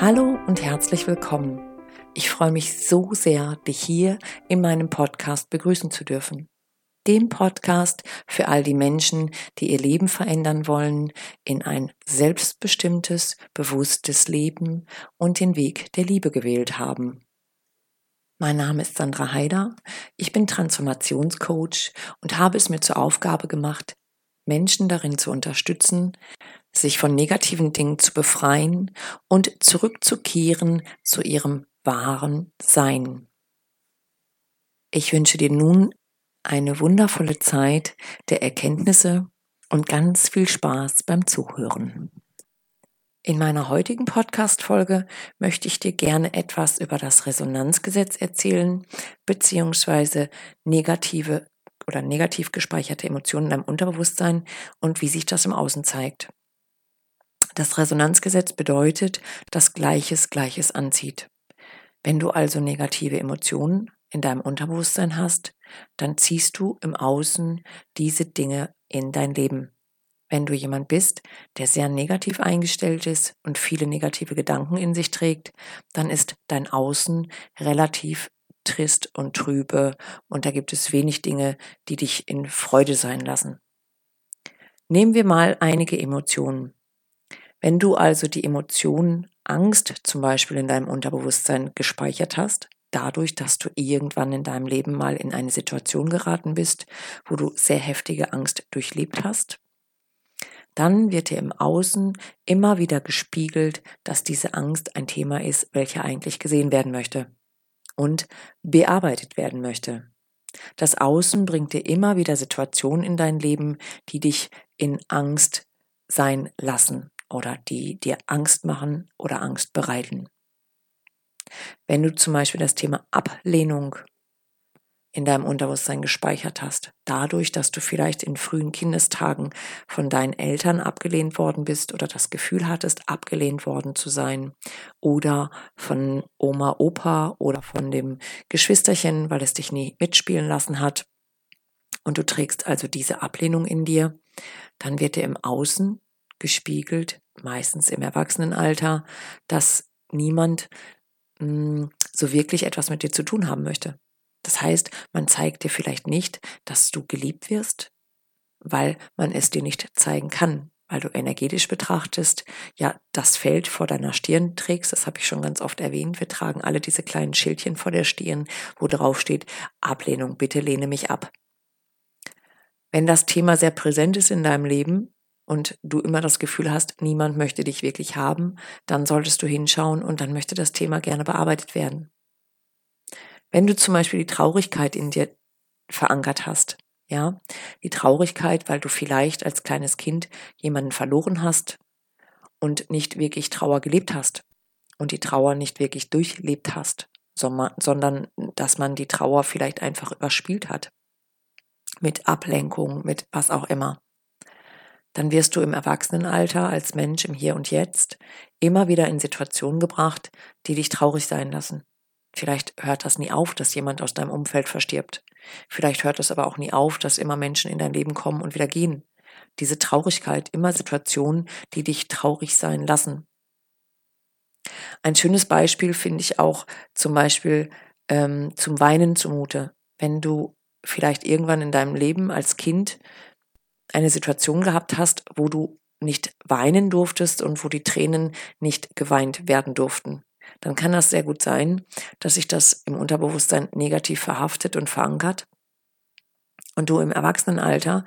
Hallo und herzlich willkommen. Ich freue mich so sehr, dich hier in meinem Podcast begrüßen zu dürfen. Dem Podcast für all die Menschen, die ihr Leben verändern wollen, in ein selbstbestimmtes, bewusstes Leben und den Weg der Liebe gewählt haben. Mein Name ist Sandra Haider, ich bin Transformationscoach und habe es mir zur Aufgabe gemacht, Menschen darin zu unterstützen, sich von negativen Dingen zu befreien und zurückzukehren zu ihrem wahren Sein. Ich wünsche dir nun eine wundervolle Zeit der Erkenntnisse und ganz viel Spaß beim Zuhören. In meiner heutigen Podcast-Folge möchte ich dir gerne etwas über das Resonanzgesetz erzählen, beziehungsweise negative oder negativ gespeicherte Emotionen deinem Unterbewusstsein und wie sich das im Außen zeigt. Das Resonanzgesetz bedeutet, dass Gleiches Gleiches anzieht. Wenn du also negative Emotionen in deinem Unterbewusstsein hast, dann ziehst du im Außen diese Dinge in dein Leben. Wenn du jemand bist, der sehr negativ eingestellt ist und viele negative Gedanken in sich trägt, dann ist dein Außen relativ trist und trübe und da gibt es wenig Dinge, die dich in Freude sein lassen. Nehmen wir mal einige Emotionen. Wenn du also die Emotion Angst zum Beispiel in deinem Unterbewusstsein gespeichert hast, dadurch, dass du irgendwann in deinem Leben mal in eine Situation geraten bist, wo du sehr heftige Angst durchlebt hast, dann wird dir im Außen immer wieder gespiegelt, dass diese Angst ein Thema ist, welcher eigentlich gesehen werden möchte und bearbeitet werden möchte. Das Außen bringt dir immer wieder Situationen in dein Leben, die dich in Angst sein lassen oder die dir Angst machen oder Angst bereiten. Wenn du zum Beispiel das Thema Ablehnung in deinem Unterbewusstsein gespeichert hast, dadurch, dass du vielleicht in frühen Kindestagen von deinen Eltern abgelehnt worden bist oder das Gefühl hattest, abgelehnt worden zu sein oder von Oma, Opa oder von dem Geschwisterchen, weil es dich nie mitspielen lassen hat und du trägst also diese Ablehnung in dir, dann wird dir im Außen gespiegelt, meistens im Erwachsenenalter, dass niemand mh, hm, so wirklich etwas mit dir zu tun haben möchte. Das heißt, man zeigt dir vielleicht nicht, dass du geliebt wirst, weil man es dir nicht zeigen kann, weil du energetisch betrachtest, ja, das Feld vor deiner Stirn trägst, das habe ich schon ganz oft erwähnt, wir tragen alle diese kleinen Schildchen vor der Stirn, wo drauf steht, Ablehnung, bitte lehne mich ab. Wenn das Thema sehr präsent ist in deinem Leben, und du immer das Gefühl hast, niemand möchte dich wirklich haben, dann solltest du hinschauen und dann möchte das Thema gerne bearbeitet werden. Wenn du zum Beispiel die Traurigkeit in dir verankert hast, ja, die Traurigkeit, weil du vielleicht als kleines Kind jemanden verloren hast und nicht wirklich Trauer gelebt hast und die Trauer nicht wirklich durchlebt hast, sondern dass man die Trauer vielleicht einfach überspielt hat. Mit Ablenkung, mit was auch immer dann wirst du im Erwachsenenalter als Mensch im Hier und Jetzt immer wieder in Situationen gebracht, die dich traurig sein lassen. Vielleicht hört das nie auf, dass jemand aus deinem Umfeld verstirbt. Vielleicht hört es aber auch nie auf, dass immer Menschen in dein Leben kommen und wieder gehen. Diese Traurigkeit, immer Situationen, die dich traurig sein lassen. Ein schönes Beispiel finde ich auch zum Beispiel ähm, zum Weinen zumute. Wenn du vielleicht irgendwann in deinem Leben als Kind eine Situation gehabt hast, wo du nicht weinen durftest und wo die Tränen nicht geweint werden durften, dann kann das sehr gut sein, dass sich das im Unterbewusstsein negativ verhaftet und verankert und du im Erwachsenenalter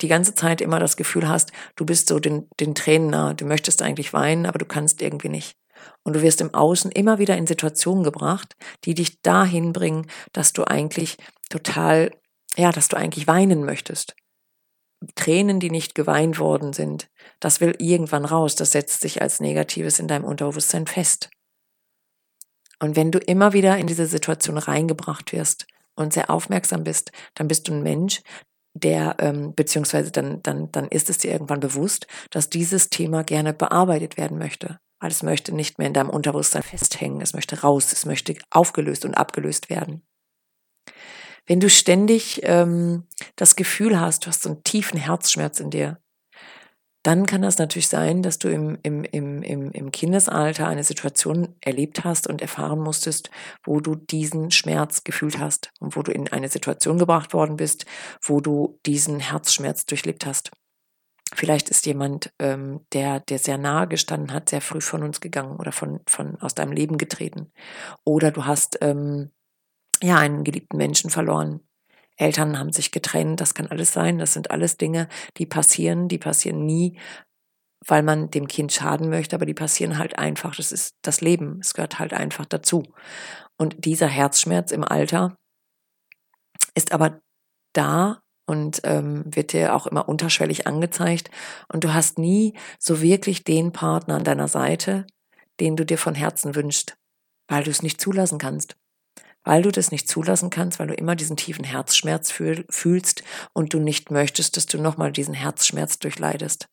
die ganze Zeit immer das Gefühl hast, du bist so den, den Tränen nah, du möchtest eigentlich weinen, aber du kannst irgendwie nicht. Und du wirst im Außen immer wieder in Situationen gebracht, die dich dahin bringen, dass du eigentlich total, ja, dass du eigentlich weinen möchtest. Tränen, die nicht geweint worden sind, das will irgendwann raus, das setzt sich als Negatives in deinem Unterbewusstsein fest. Und wenn du immer wieder in diese Situation reingebracht wirst und sehr aufmerksam bist, dann bist du ein Mensch, der, ähm, beziehungsweise dann, dann, dann ist es dir irgendwann bewusst, dass dieses Thema gerne bearbeitet werden möchte. Weil es möchte nicht mehr in deinem Unterbewusstsein festhängen, es möchte raus, es möchte aufgelöst und abgelöst werden. Wenn du ständig ähm, das Gefühl hast, du hast so einen tiefen Herzschmerz in dir, dann kann das natürlich sein, dass du im, im, im, im, im Kindesalter eine Situation erlebt hast und erfahren musstest, wo du diesen Schmerz gefühlt hast und wo du in eine Situation gebracht worden bist, wo du diesen Herzschmerz durchlebt hast. Vielleicht ist jemand, ähm, der, der sehr nahe gestanden hat, sehr früh von uns gegangen oder von, von aus deinem Leben getreten. Oder du hast ähm, ja einen geliebten Menschen verloren. Eltern haben sich getrennt, das kann alles sein. Das sind alles Dinge, die passieren, die passieren nie, weil man dem Kind schaden möchte, aber die passieren halt einfach. Das ist das Leben. Es gehört halt einfach dazu. Und dieser Herzschmerz im Alter ist aber da und ähm, wird dir auch immer unterschwellig angezeigt. Und du hast nie so wirklich den Partner an deiner Seite, den du dir von Herzen wünschst, weil du es nicht zulassen kannst weil du das nicht zulassen kannst, weil du immer diesen tiefen Herzschmerz fühl, fühlst und du nicht möchtest, dass du nochmal diesen Herzschmerz durchleidest.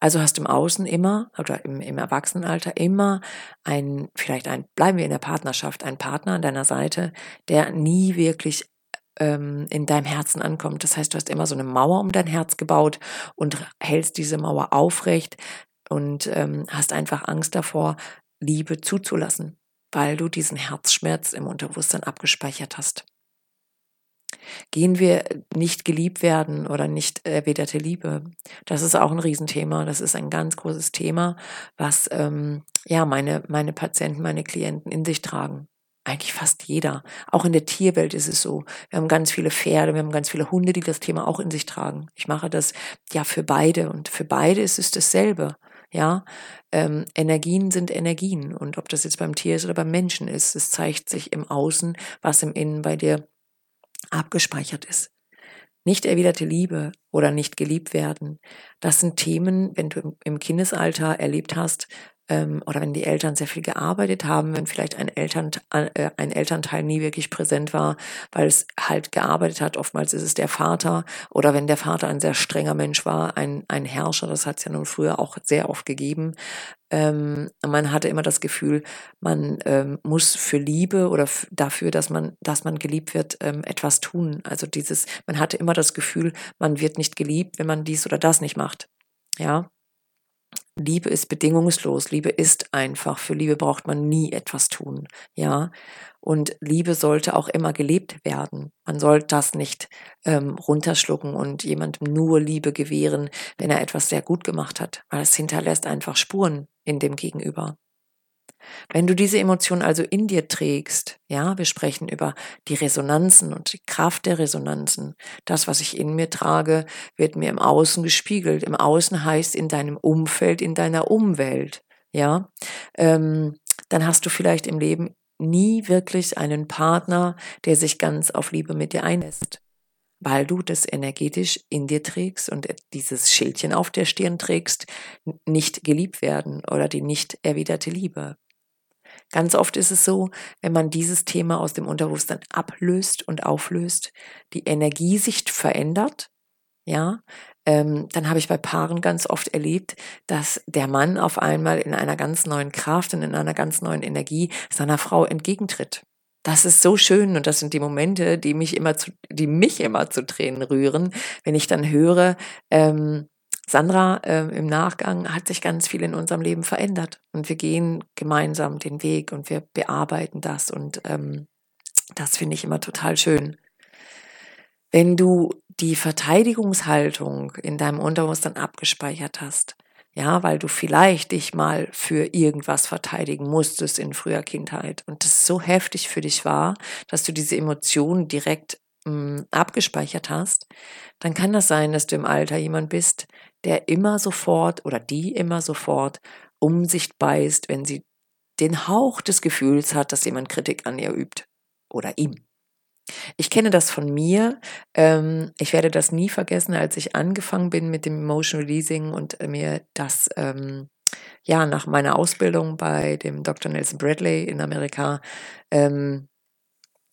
Also hast du im Außen immer oder im, im Erwachsenenalter immer ein, vielleicht ein, bleiben wir in der Partnerschaft, ein Partner an deiner Seite, der nie wirklich ähm, in deinem Herzen ankommt. Das heißt, du hast immer so eine Mauer um dein Herz gebaut und hältst diese Mauer aufrecht und ähm, hast einfach Angst davor, Liebe zuzulassen weil du diesen Herzschmerz im Unterbewusstsein abgespeichert hast. Gehen wir nicht geliebt werden oder nicht erwiderte Liebe? Das ist auch ein Riesenthema. Das ist ein ganz großes Thema, was ähm, ja meine, meine Patienten, meine Klienten in sich tragen. Eigentlich fast jeder. Auch in der Tierwelt ist es so. Wir haben ganz viele Pferde, wir haben ganz viele Hunde, die das Thema auch in sich tragen. Ich mache das ja für beide und für beide ist es dasselbe. Ja, ähm, Energien sind Energien und ob das jetzt beim Tier ist oder beim Menschen ist, es zeigt sich im Außen, was im Innen bei dir abgespeichert ist. Nicht erwiderte Liebe oder nicht geliebt werden, das sind Themen, wenn du im Kindesalter erlebt hast, ähm, oder wenn die Eltern sehr viel gearbeitet haben, wenn vielleicht ein, Eltern, äh, ein Elternteil nie wirklich präsent war, weil es halt gearbeitet hat, oftmals ist es der Vater, oder wenn der Vater ein sehr strenger Mensch war, ein, ein Herrscher, das hat es ja nun früher auch sehr oft gegeben. Ähm, man hatte immer das Gefühl, man ähm, muss für Liebe oder dafür, dass man, dass man geliebt wird, ähm, etwas tun. Also dieses, man hatte immer das Gefühl, man wird nicht geliebt, wenn man dies oder das nicht macht. Ja, Liebe ist bedingungslos. Liebe ist einfach. Für Liebe braucht man nie etwas tun. Ja. Und Liebe sollte auch immer gelebt werden. Man sollte das nicht ähm, runterschlucken und jemandem nur Liebe gewähren, wenn er etwas sehr gut gemacht hat, weil es hinterlässt einfach Spuren in dem Gegenüber. Wenn du diese Emotion also in dir trägst, ja, wir sprechen über die Resonanzen und die Kraft der Resonanzen. Das, was ich in mir trage, wird mir im Außen gespiegelt. Im Außen heißt in deinem Umfeld, in deiner Umwelt, ja. Ähm, dann hast du vielleicht im Leben nie wirklich einen Partner, der sich ganz auf Liebe mit dir einlässt weil du das energetisch in dir trägst und dieses Schildchen auf der Stirn trägst, nicht geliebt werden oder die nicht erwiderte Liebe. Ganz oft ist es so, wenn man dieses Thema aus dem Unterbewusstsein ablöst und auflöst, die Energiesicht verändert, ja, ähm, dann habe ich bei Paaren ganz oft erlebt, dass der Mann auf einmal in einer ganz neuen Kraft und in einer ganz neuen Energie seiner Frau entgegentritt. Das ist so schön und das sind die Momente, die mich immer zu, die mich immer zu Tränen rühren, wenn ich dann höre, ähm, Sandra, äh, im Nachgang hat sich ganz viel in unserem Leben verändert und wir gehen gemeinsam den Weg und wir bearbeiten das und ähm, das finde ich immer total schön. Wenn du die Verteidigungshaltung in deinem Unterbewusstsein abgespeichert hast, ja, weil du vielleicht dich mal für irgendwas verteidigen musstest in früher Kindheit und das so heftig für dich war, dass du diese Emotionen direkt mh, hm, abgespeichert hast, dann kann das sein, dass du im Alter jemand bist, der immer sofort oder die immer sofort um sich beißt, wenn sie den Hauch des Gefühls hat, dass jemand Kritik an ihr übt oder ihm. Ich kenne das von mir. Ähm, ich werde das nie vergessen, als ich angefangen bin mit dem Emotion Releasing und mir das ähm, ja nach meiner Ausbildung bei dem Dr. Nelson Bradley in Amerika ähm,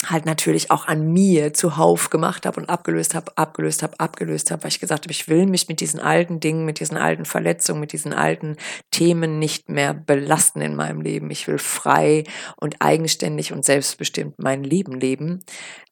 halt natürlich auch an mir zuhauf gemacht habe und abgelöst habe, abgelöst habe, abgelöst habe, weil ich gesagt habe, ich will mich mit diesen alten Dingen, mit diesen alten Verletzungen, mit diesen alten Themen nicht mehr belasten in meinem Leben. Ich will frei und eigenständig und selbstbestimmt mein Leben leben.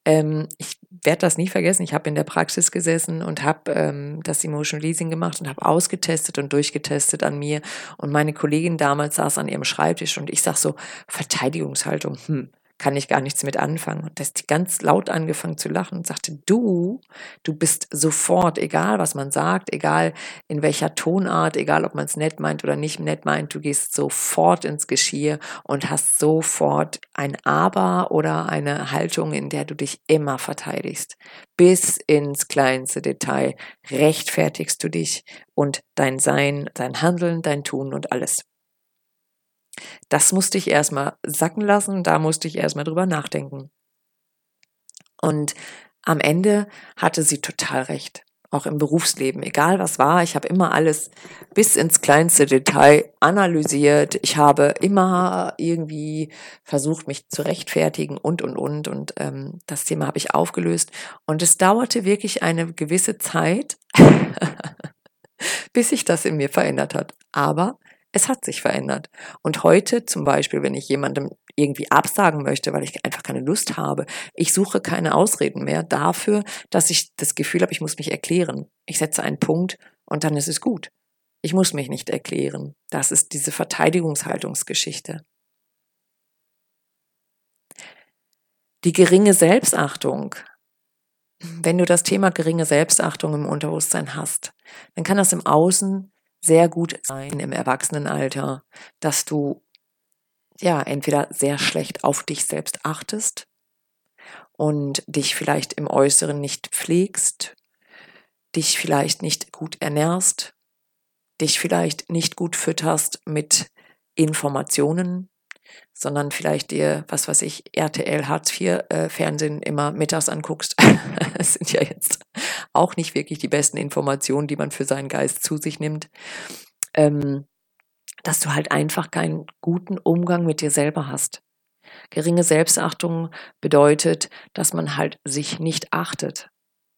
Ähm, ich werde das nie vergessen. Ich habe in der Praxis gesessen und habe ähm, das Emotion Leasing gemacht und habe ausgetestet und durchgetestet an mir. Und meine Kollegin damals saß an ihrem Schreibtisch und ich sag so, Verteidigungshaltung, hm kann ich gar nichts mit anfangen. Und da ist die ganz laut angefangen zu lachen und sagte, du, du bist sofort, egal was man sagt, egal in welcher Tonart, egal ob man es nett meint oder nicht nett meint, du gehst sofort ins Geschirr und hast sofort ein Aber oder eine Haltung, in der du dich immer verteidigst. Bis ins kleinste Detail rechtfertigst du dich und dein Sein, dein Handeln, dein Tun und alles. Das musste ich erstmal sacken lassen, da musste ich erstmal drüber nachdenken. Und am Ende hatte sie total recht. Auch im Berufsleben, egal was war, ich habe immer alles bis ins kleinste Detail analysiert. Ich habe immer irgendwie versucht, mich zu rechtfertigen und, und, und. Und ähm, das Thema habe ich aufgelöst. Und es dauerte wirklich eine gewisse Zeit, bis sich das in mir verändert hat. Aber es hat sich verändert. Und heute zum Beispiel, wenn ich jemandem irgendwie absagen möchte, weil ich einfach keine Lust habe, ich suche keine Ausreden mehr dafür, dass ich das Gefühl habe, ich muss mich erklären. Ich setze einen Punkt und dann ist es gut. Ich muss mich nicht erklären. Das ist diese Verteidigungshaltungsgeschichte. Die geringe Selbstachtung. Wenn du das Thema geringe Selbstachtung im Unterbewusstsein hast, dann kann das im Außen sehr gut sein im Erwachsenenalter, dass du ja entweder sehr schlecht auf dich selbst achtest und dich vielleicht im Äußeren nicht pflegst, dich vielleicht nicht gut ernährst, dich vielleicht nicht gut fütterst mit Informationen, sondern vielleicht dir, was weiß ich, RTL Hartz IV äh, Fernsehen immer mittags anguckst. das sind ja jetzt auch nicht wirklich die besten Informationen, die man für seinen Geist zu sich nimmt. Ähm, dass du halt einfach keinen guten Umgang mit dir selber hast. Geringe Selbstachtung bedeutet, dass man halt sich nicht achtet.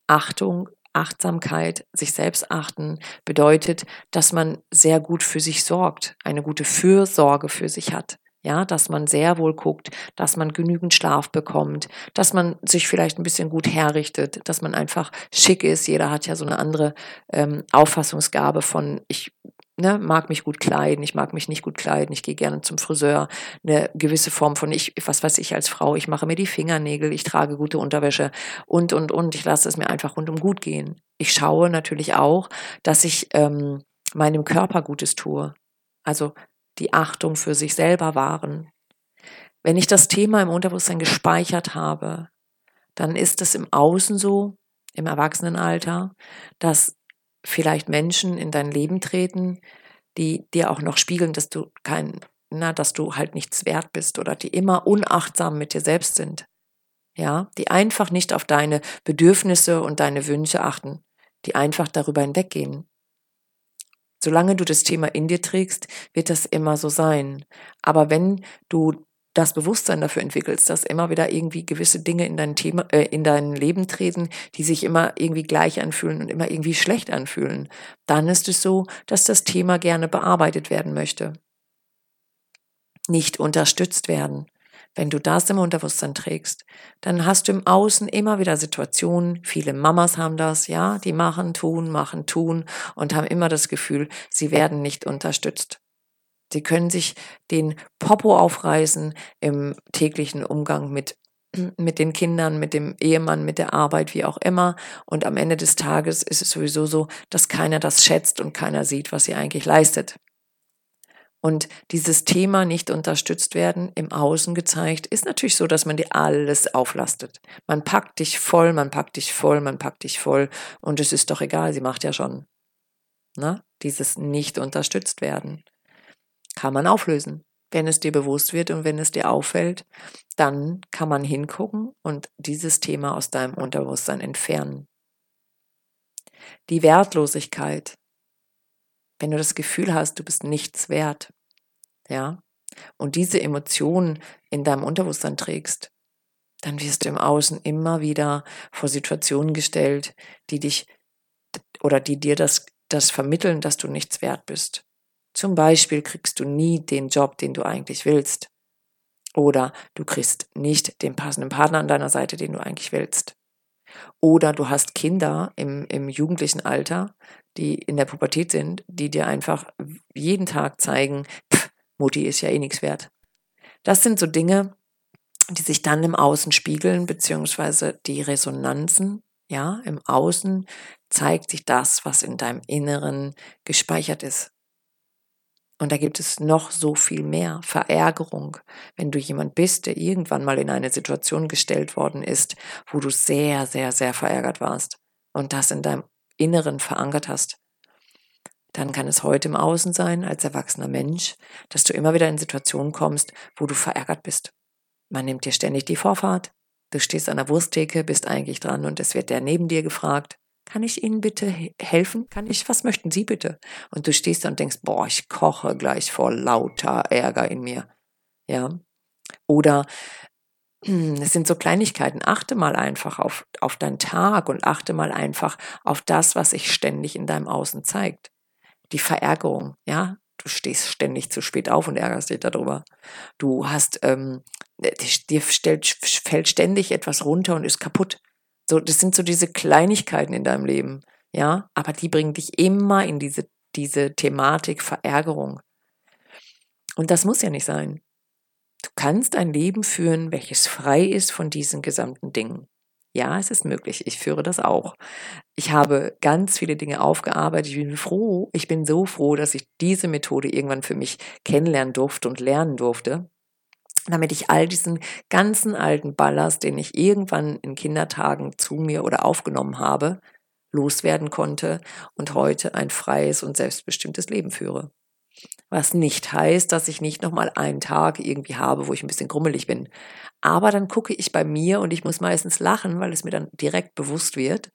Achtung, Achtsamkeit, sich selbst achten bedeutet, dass man sehr gut für sich sorgt, eine gute Fürsorge für sich hat. Ja, dass man sehr wohl guckt, dass man genügend Schlaf bekommt, dass man sich vielleicht ein bisschen gut herrichtet, dass man einfach schick ist. Jeder hat ja so eine andere ähm, Auffassungsgabe von, ich ne, mag mich gut kleiden, ich mag mich nicht gut kleiden, ich gehe gerne zum Friseur, eine gewisse Form von ich, was weiß ich als Frau, ich mache mir die Fingernägel, ich trage gute Unterwäsche und und und ich lasse es mir einfach rundum gut gehen. Ich schaue natürlich auch, dass ich ähm, meinem Körper Gutes tue. Also die Achtung für sich selber wahren. Wenn ich das Thema im Unterbewusstsein gespeichert habe, dann ist es im Außen so, im Erwachsenenalter, dass vielleicht Menschen in dein Leben treten, die dir auch noch spiegeln, dass du kein, na, dass du halt nichts wert bist oder die immer unachtsam mit dir selbst sind. Ja, die einfach nicht auf deine Bedürfnisse und deine Wünsche achten, die einfach darüber hinweggehen. Solange du das Thema in dir trägst, wird das immer so sein. Aber wenn du das Bewusstsein dafür entwickelst, dass immer wieder irgendwie gewisse Dinge in dein Thema, äh, in dein Leben treten, die sich immer irgendwie gleich anfühlen und immer irgendwie schlecht anfühlen, dann ist es so, dass das Thema gerne bearbeitet werden möchte. Nicht unterstützt werden. Wenn du das im Unterbewusstsein trägst, dann hast du im Außen immer wieder Situationen, viele Mamas haben das, ja, die machen, tun, machen, tun und haben immer das Gefühl, sie werden nicht unterstützt. Sie können sich den Popo aufreißen im täglichen Umgang mit mit den Kindern, mit dem Ehemann, mit der Arbeit, wie auch immer. Und am Ende des Tages ist es sowieso so, dass keiner das schätzt und keiner sieht, was sie eigentlich leistet. Und dieses Thema nicht unterstützt werden, im Außen gezeigt, ist natürlich so, dass man dir alles auflastet. Man packt dich voll, man packt dich voll, man packt dich voll und es ist doch egal, sie macht ja schon. Na? Dieses nicht unterstützt werden kann man auflösen. Wenn es dir bewusst wird und wenn es dir auffällt, dann kann man hingucken und dieses Thema aus deinem Unterbewusstsein entfernen. Die Wertlosigkeit, wenn du das Gefühl hast, du bist nichts wert, ja, und diese Emotionen in deinem Unterbewusstsein trägst, dann wirst du im Außen immer wieder vor Situationen gestellt, die dich oder die dir das, das vermitteln, dass du nichts wert bist. Zum Beispiel kriegst du nie den Job, den du eigentlich willst. Oder du kriegst nicht den passenden Partner an deiner Seite, den du eigentlich willst. Oder du hast Kinder im, im jugendlichen Alter, die in der Pubertät sind, die dir einfach jeden Tag zeigen, pff, Mutti ist ja eh nichts wert. Das sind so Dinge, die sich dann im Außen spiegeln, beziehungsweise die Resonanzen, ja, im Außen zeigt sich das, was in deinem Inneren gespeichert ist. Und da gibt es noch so viel mehr. Verärgerung, wenn du jemand bist, der irgendwann mal in eine Situation gestellt worden ist, wo du sehr, sehr, sehr verärgert warst und das in deinem Inneren verankert hast. Dann kann es heute im Außen sein, als erwachsener Mensch, dass du immer wieder in Situationen kommst, wo du verärgert bist. Man nimmt dir ständig die Vorfahrt. Du stehst an der Wursttheke, bist eigentlich dran und es wird der neben dir gefragt, kann ich Ihnen bitte helfen? Kann ich, was möchten Sie bitte? Und du stehst da und denkst, boah, ich koche gleich vor lauter Ärger in mir. Ja. Oder es sind so Kleinigkeiten. Achte mal einfach auf, auf deinen Tag und achte mal einfach auf das, was sich ständig in deinem Außen zeigt. Die Verärgerung, ja. Du stehst ständig zu spät auf und ärgerst dich darüber. Du hast, ähm, dir stellt, fällt ständig etwas runter und ist kaputt. So, das sind so diese Kleinigkeiten in deinem Leben, ja, aber die bringen dich immer in diese, diese Thematik Verärgerung. Und das muss ja nicht sein. Du kannst ein Leben führen, welches frei ist von diesen gesamten Dingen. Ja, es ist möglich. Ich führe das auch. Ich habe ganz viele Dinge aufgearbeitet. Ich bin froh, ich bin so froh, dass ich diese Methode irgendwann für mich kennenlernen durfte und lernen durfte damit ich all diesen ganzen alten Ballast, den ich irgendwann in Kindertagen zu mir oder aufgenommen habe, loswerden konnte und heute ein freies und selbstbestimmtes Leben führe. Was nicht heißt, dass ich nicht nochmal einen Tag irgendwie habe, wo ich ein bisschen grummelig bin. Aber dann gucke ich bei mir und ich muss meistens lachen, weil es mir dann direkt bewusst wird.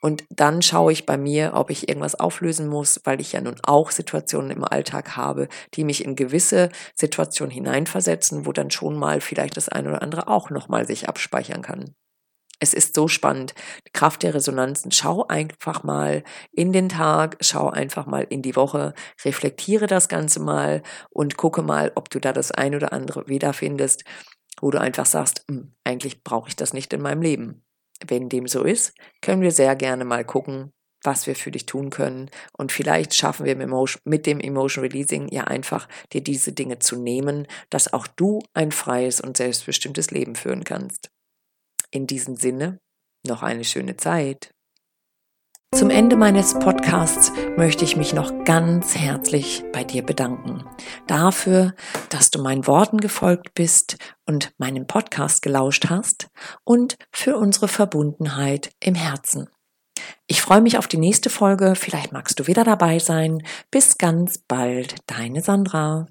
Und dann schaue ich bei mir, ob ich irgendwas auflösen muss, weil ich ja nun auch Situationen im Alltag habe, die mich in gewisse Situationen hineinversetzen, wo dann schon mal vielleicht das eine oder andere auch nochmal sich abspeichern kann. Es ist so spannend. Die Kraft der Resonanzen. Schau einfach mal in den Tag, schau einfach mal in die Woche, reflektiere das Ganze mal und gucke mal, ob du da das ein oder andere wiederfindest, wo du einfach sagst, hm, eigentlich brauche ich das nicht in meinem Leben. Wenn dem so ist, können wir sehr gerne mal gucken, was wir für dich tun können. Und vielleicht schaffen wir mit dem Emotion Releasing ja einfach, dir diese Dinge zu nehmen, dass auch du ein freies und selbstbestimmtes Leben führen kannst. In diesem Sinne, noch eine schöne Zeit. Zum Ende meines Podcasts möchte ich mich noch ganz herzlich bei dir bedanken. Dafür, dass du meinen Worten gefolgt bist und meinen Podcast gelauscht hast und für unsere Verbundenheit im Herzen. Ich freue mich auf die nächste Folge. Vielleicht magst du wieder dabei sein. Bis ganz bald, deine Sandra.